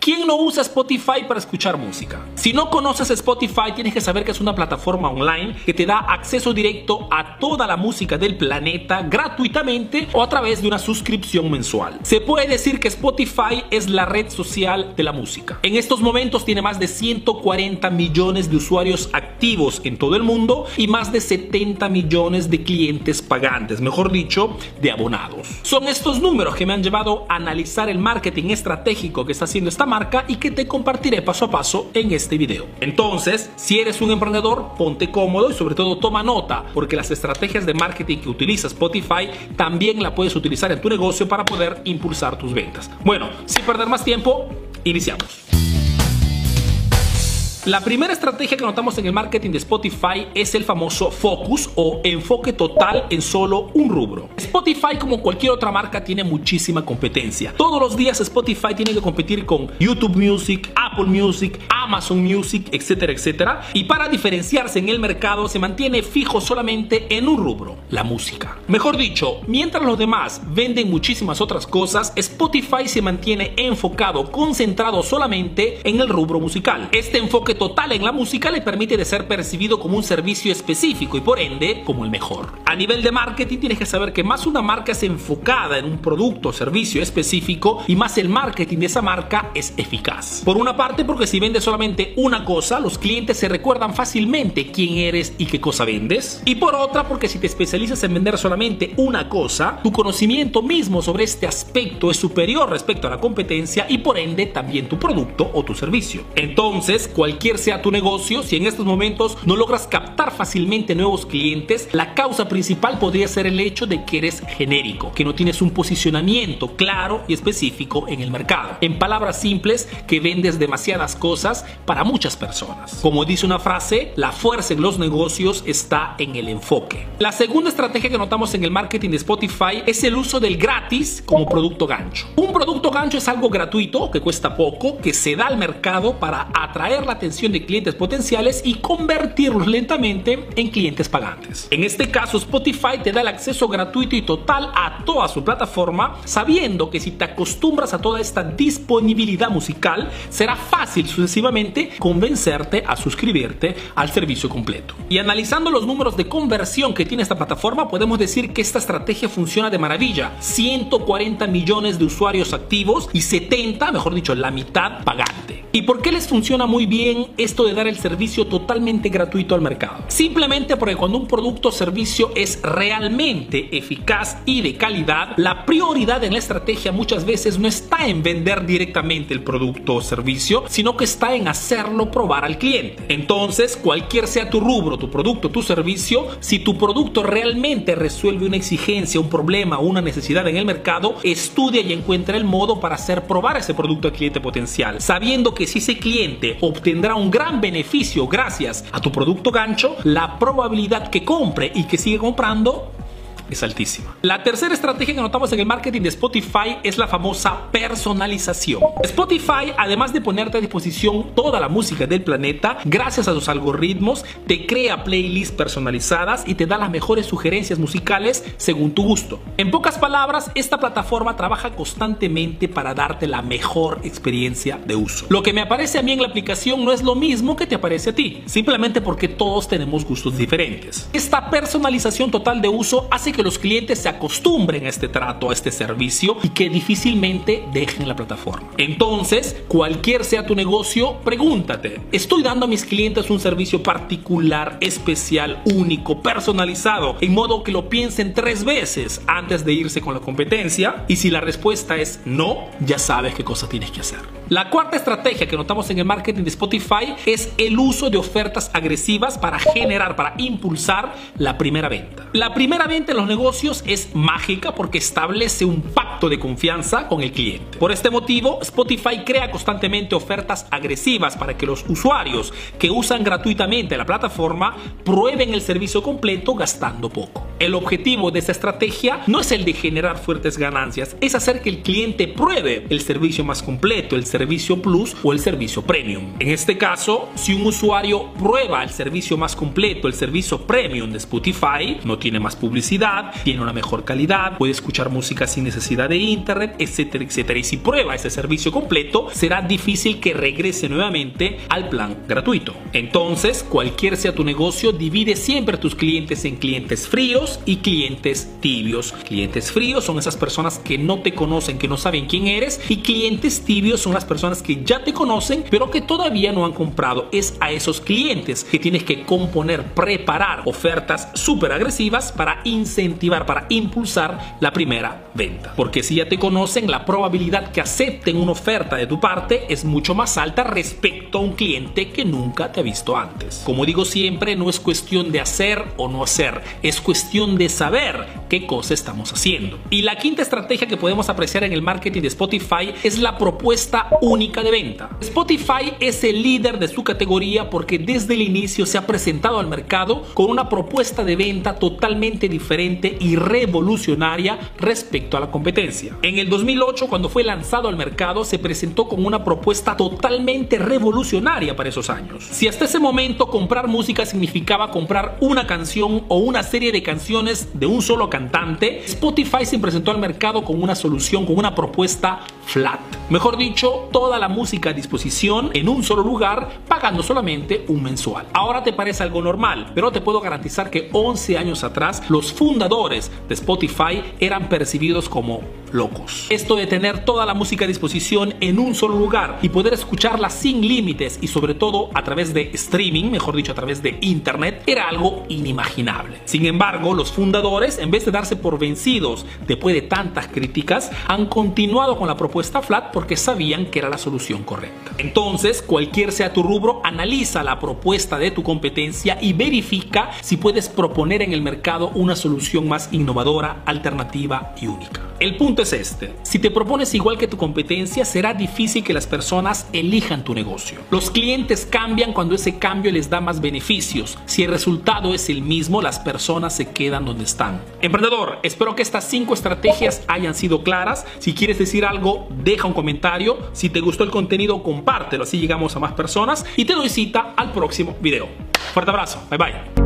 ¿Quién no usa Spotify para escuchar música? Si no conoces Spotify, tienes que saber que es una plataforma online que te da acceso directo a toda la música del planeta gratuitamente o a través de una suscripción mensual. Se puede decir que Spotify es la red social de la música. En estos momentos tiene más de 140 millones de usuarios activos en todo el mundo y más de 70 millones de clientes pagantes, mejor dicho, de abonados. Son estos números que me han llevado a analizar el marketing estratégico que está haciendo esta marca y que te compartiré paso a paso en este video. Entonces, si eres un emprendedor, ponte cómodo y sobre todo toma nota, porque las estrategias de marketing que utiliza Spotify también la puedes utilizar en tu negocio para poder impulsar tus ventas. Bueno, sin perder más tiempo, iniciamos. La primera estrategia que notamos en el marketing de Spotify es el famoso focus o enfoque total en solo un rubro. Spotify, como cualquier otra marca, tiene muchísima competencia. Todos los días Spotify tiene que competir con YouTube Music, Apple Music, Amazon Music, etcétera, etcétera. Y para diferenciarse en el mercado se mantiene fijo solamente en un rubro, la música. Mejor dicho, mientras los demás venden muchísimas otras cosas, Spotify se mantiene enfocado, concentrado solamente en el rubro musical. Este enfoque total en la música le permite de ser percibido como un servicio específico y por ende como el mejor. A nivel de marketing tienes que saber que más una marca es enfocada en un producto o servicio específico y más el marketing de esa marca es eficaz. Por una parte porque si vendes solamente una cosa, los clientes se recuerdan fácilmente quién eres y qué cosa vendes. Y por otra porque si te especializas en vender solamente una cosa, tu conocimiento mismo sobre este aspecto es superior respecto a la competencia y por ende también tu producto o tu servicio. Entonces, cualquier cualquier sea tu negocio, si en estos momentos no logras captar fácilmente nuevos clientes, la causa principal podría ser el hecho de que eres genérico, que no tienes un posicionamiento claro y específico en el mercado. En palabras simples, que vendes demasiadas cosas para muchas personas. Como dice una frase, la fuerza en los negocios está en el enfoque. La segunda estrategia que notamos en el marketing de Spotify es el uso del gratis como producto gancho. Un producto gancho es algo gratuito que cuesta poco, que se da al mercado para atraer la atención de clientes potenciales y convertirlos lentamente en clientes pagantes. En este caso, Spotify te da el acceso gratuito y total a toda su plataforma, sabiendo que si te acostumbras a toda esta disponibilidad musical, será fácil sucesivamente convencerte a suscribirte al servicio completo. Y analizando los números de conversión que tiene esta plataforma, podemos decir que esta estrategia funciona de maravilla. 140 millones de usuarios activos y 70, mejor dicho, la mitad pagante. ¿Y por qué les funciona muy bien esto de dar el servicio totalmente gratuito al mercado? Simplemente porque cuando un producto o servicio es realmente eficaz y de calidad, la prioridad en la estrategia muchas veces no está en vender directamente el producto o servicio, sino que está en hacerlo probar al cliente. Entonces, cualquier sea tu rubro, tu producto, tu servicio, si tu producto realmente resuelve una exigencia, un problema una necesidad en el mercado, estudia y encuentra el modo para hacer probar ese producto al cliente potencial, sabiendo que si ese cliente obtendrá un gran beneficio gracias a tu producto gancho, la probabilidad que compre y que siga comprando es altísima. La tercera estrategia que notamos en el marketing de Spotify es la famosa personalización. Spotify, además de ponerte a disposición toda la música del planeta, gracias a sus algoritmos, te crea playlists personalizadas y te da las mejores sugerencias musicales según tu gusto. En pocas palabras, esta plataforma trabaja constantemente para darte la mejor experiencia de uso. Lo que me aparece a mí en la aplicación no es lo mismo que te aparece a ti, simplemente porque todos tenemos gustos diferentes. Esta personalización total de uso hace que los clientes se acostumbren a este trato, a este servicio y que difícilmente dejen la plataforma. Entonces, cualquier sea tu negocio, pregúntate, ¿estoy dando a mis clientes un servicio particular, especial, único, personalizado, en modo que lo piensen tres veces antes de irse con la competencia? Y si la respuesta es no, ya sabes qué cosa tienes que hacer. La cuarta estrategia que notamos en el marketing de Spotify es el uso de ofertas agresivas para generar, para impulsar la primera venta. La primera venta en los negocios es mágica porque establece un pacto de confianza con el cliente. Por este motivo, Spotify crea constantemente ofertas agresivas para que los usuarios que usan gratuitamente la plataforma prueben el servicio completo gastando poco. El objetivo de esta estrategia no es el de generar fuertes ganancias, es hacer que el cliente pruebe el servicio más completo, el servicio plus o el servicio premium. En este caso, si un usuario prueba el servicio más completo, el servicio premium de Spotify, no tiene más publicidad, tiene una mejor calidad, puede escuchar música sin necesidad de internet, etcétera, etcétera. Y si prueba ese servicio completo, será difícil que regrese nuevamente al plan gratuito. Entonces, cualquier sea tu negocio, divide siempre tus clientes en clientes fríos y clientes tibios. Clientes fríos son esas personas que no te conocen, que no saben quién eres, y clientes tibios son las personas que ya te conocen, pero que todavía no han comprado. Es a esos clientes que tienes que componer, preparar ofertas súper agresivas para incentivar, para impulsar la primera venta. Porque si ya te conocen, la probabilidad que acepten una oferta de tu parte es mucho más alta respecto a un cliente que nunca te ha visto antes. Como digo siempre, no es cuestión de hacer o no hacer, es cuestión de saber qué cosa estamos haciendo. Y la quinta estrategia que podemos apreciar en el marketing de Spotify es la propuesta única de venta. Spotify es el líder de su categoría porque desde el inicio se ha presentado al mercado con una propuesta de venta totalmente diferente y revolucionaria respecto a la competencia. En el 2008, cuando fue lanzado al mercado, se presentó con una propuesta totalmente revolucionaria para esos años. Si hasta ese momento comprar música significaba comprar una canción o una serie de canciones de un solo cantante, Spotify se presentó al mercado con una solución, con una propuesta flat. Mejor dicho, toda la música a disposición en un solo lugar, pagando solamente un mensual. Ahora te parece algo normal, pero te puedo garantizar que 11 años atrás los fundadores de Spotify eran percibidos como locos. Esto de tener toda la música a disposición en un solo lugar y poder escucharla sin límites y sobre todo a través de streaming, mejor dicho a través de internet, era algo inimaginable. Sin embargo, los fundadores, en vez de darse por vencidos después de tantas críticas, han continuado con la propuesta flat porque sabían que era la solución correcta. Entonces, cualquier sea tu rubro, analiza la propuesta de tu competencia y verifica si puedes proponer en el mercado una solución más innovadora, alternativa y única. El punto es este. Si te propones igual que tu competencia, será difícil que las personas elijan tu negocio. Los clientes cambian cuando ese cambio les da más beneficios. Si el resultado es el mismo, las personas se quedan donde están. Espero que estas cinco estrategias hayan sido claras. Si quieres decir algo, deja un comentario. Si te gustó el contenido, compártelo, así llegamos a más personas. Y te doy cita al próximo video. Fuerte abrazo. Bye bye.